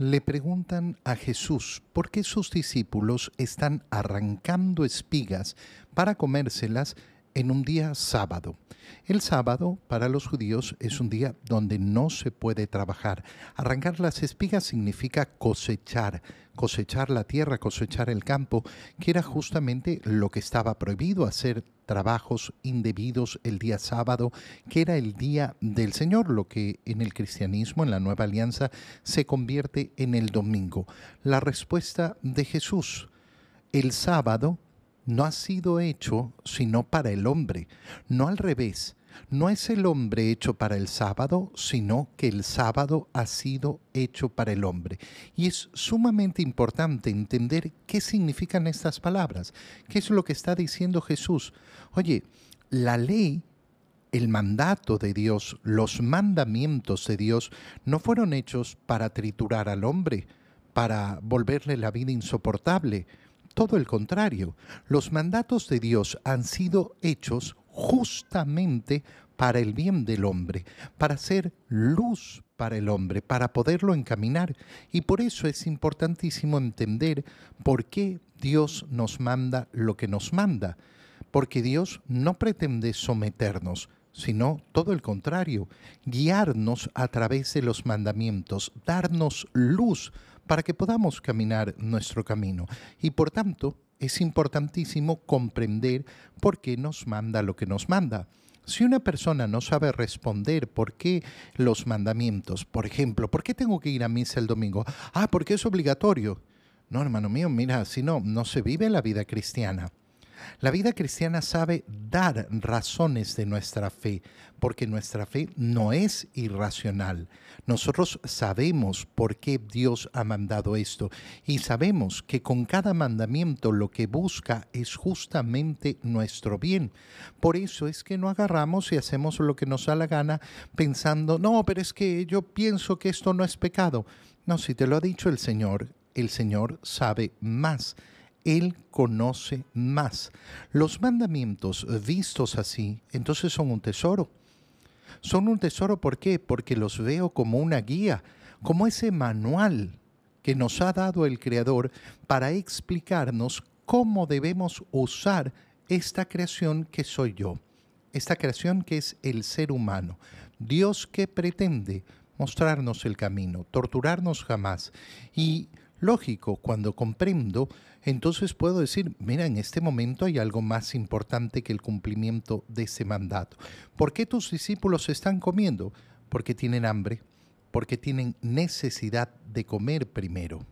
le preguntan a Jesús por qué sus discípulos están arrancando espigas para comérselas en un día sábado. El sábado para los judíos es un día donde no se puede trabajar. Arrancar las espigas significa cosechar, cosechar la tierra, cosechar el campo, que era justamente lo que estaba prohibido, hacer trabajos indebidos el día sábado, que era el día del Señor, lo que en el cristianismo, en la nueva alianza, se convierte en el domingo. La respuesta de Jesús, el sábado no ha sido hecho sino para el hombre, no al revés. No es el hombre hecho para el sábado, sino que el sábado ha sido hecho para el hombre. Y es sumamente importante entender qué significan estas palabras, qué es lo que está diciendo Jesús. Oye, la ley el mandato de Dios, los mandamientos de Dios, no fueron hechos para triturar al hombre, para volverle la vida insoportable, todo el contrario, los mandatos de Dios han sido hechos justamente para el bien del hombre, para ser luz para el hombre, para poderlo encaminar. Y por eso es importantísimo entender por qué Dios nos manda lo que nos manda. Porque Dios no pretende someternos, sino todo el contrario, guiarnos a través de los mandamientos, darnos luz para que podamos caminar nuestro camino. Y por tanto, es importantísimo comprender por qué nos manda lo que nos manda. Si una persona no sabe responder por qué los mandamientos, por ejemplo, ¿por qué tengo que ir a misa el domingo? Ah, porque es obligatorio. No, hermano mío, mira, si no, no se vive la vida cristiana. La vida cristiana sabe dar razones de nuestra fe, porque nuestra fe no es irracional. Nosotros sabemos por qué Dios ha mandado esto y sabemos que con cada mandamiento lo que busca es justamente nuestro bien. Por eso es que no agarramos y hacemos lo que nos da la gana pensando, no, pero es que yo pienso que esto no es pecado. No, si te lo ha dicho el Señor, el Señor sabe más. Él conoce más. Los mandamientos vistos así, entonces son un tesoro. Son un tesoro, ¿por qué? Porque los veo como una guía, como ese manual que nos ha dado el Creador para explicarnos cómo debemos usar esta creación que soy yo, esta creación que es el ser humano. Dios que pretende mostrarnos el camino, torturarnos jamás. Y lógico, cuando comprendo, entonces puedo decir, mira, en este momento hay algo más importante que el cumplimiento de ese mandato. ¿Por qué tus discípulos están comiendo? Porque tienen hambre, porque tienen necesidad de comer primero.